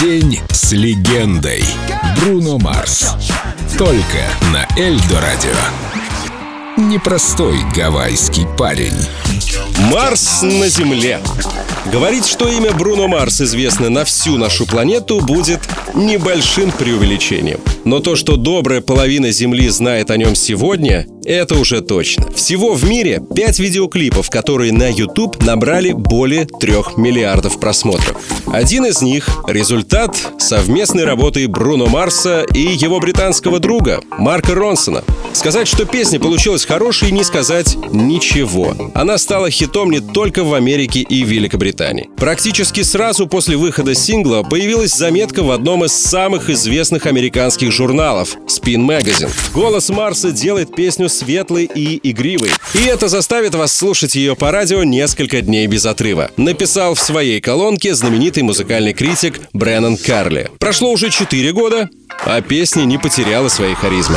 День с легендой. Бруно Марс. Только на Эльдо Радио. Непростой гавайский парень. Марс на Земле. Говорить, что имя Бруно Марс известно на всю нашу планету, будет небольшим преувеличением. Но то, что добрая половина Земли знает о нем сегодня, это уже точно. Всего в мире 5 видеоклипов, которые на YouTube набрали более 3 миллиардов просмотров. Один из них — результат совместной работы Бруно Марса и его британского друга Марка Ронсона. Сказать, что песня получилась хорошей, не сказать ничего. Она стала хитом не только в Америке и Великобритании. Практически сразу после выхода сингла появилась заметка в одном из самых известных американских журналов — Spin Magazine. Голос Марса делает песню светлой и игривой. И это заставит вас слушать ее по радио несколько дней без отрыва. Написал в своей колонке знаменитый музыкальный критик Бреннан Карли. Прошло уже 4 года, а песня не потеряла своей харизмы.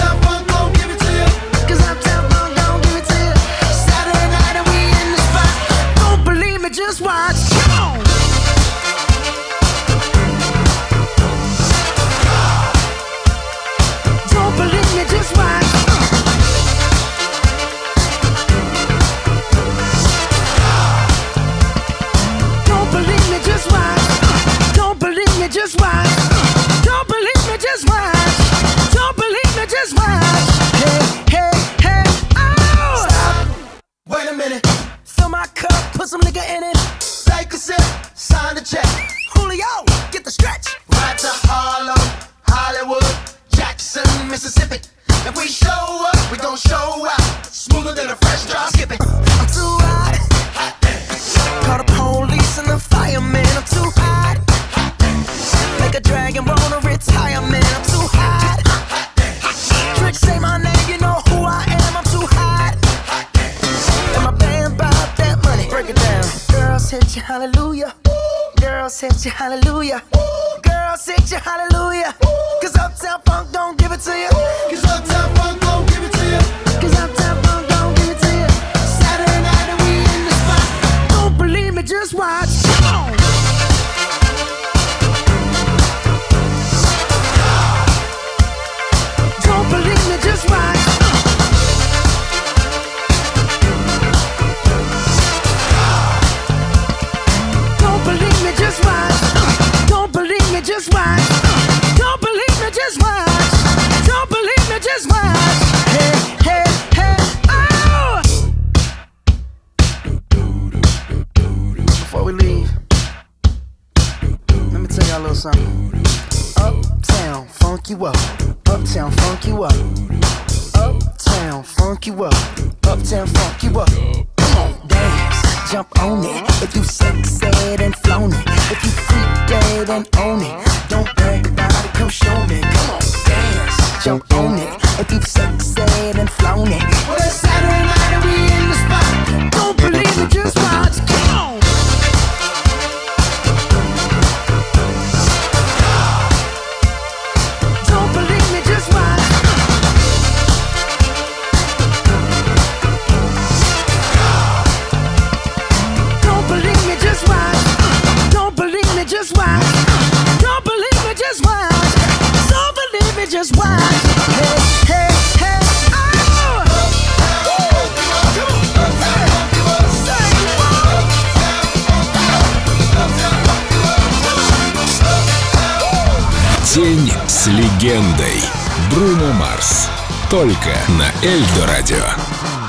Take a sip, sign the check. Julio, get the stretch. Right to Harlem, Hollywood, Jackson, Mississippi. If we show up, we gon' show out. Smoother than a fresh. I'm too hot. Call the police and the. I'm too hot. Make a dragon wanna retire, man. I'm Hit you, hallelujah. Girls hit you, hallelujah. Girls hit you, hallelujah. Cause Uptown Funk don't just watch. Don't believe me, just watch. Hey, hey, hey, oh! Before we leave, let me tell y'all a little something. Uptown, funk you up. Uptown, funk you up. Uptown, funk you up. Uptown, funk you up. Come on, dance, jump on it. If you sexed and flown it, if you freak dead and own it, don't jump on it. If you sexed and День с легендой. Бруно Марс. Только на Эльдо Радио.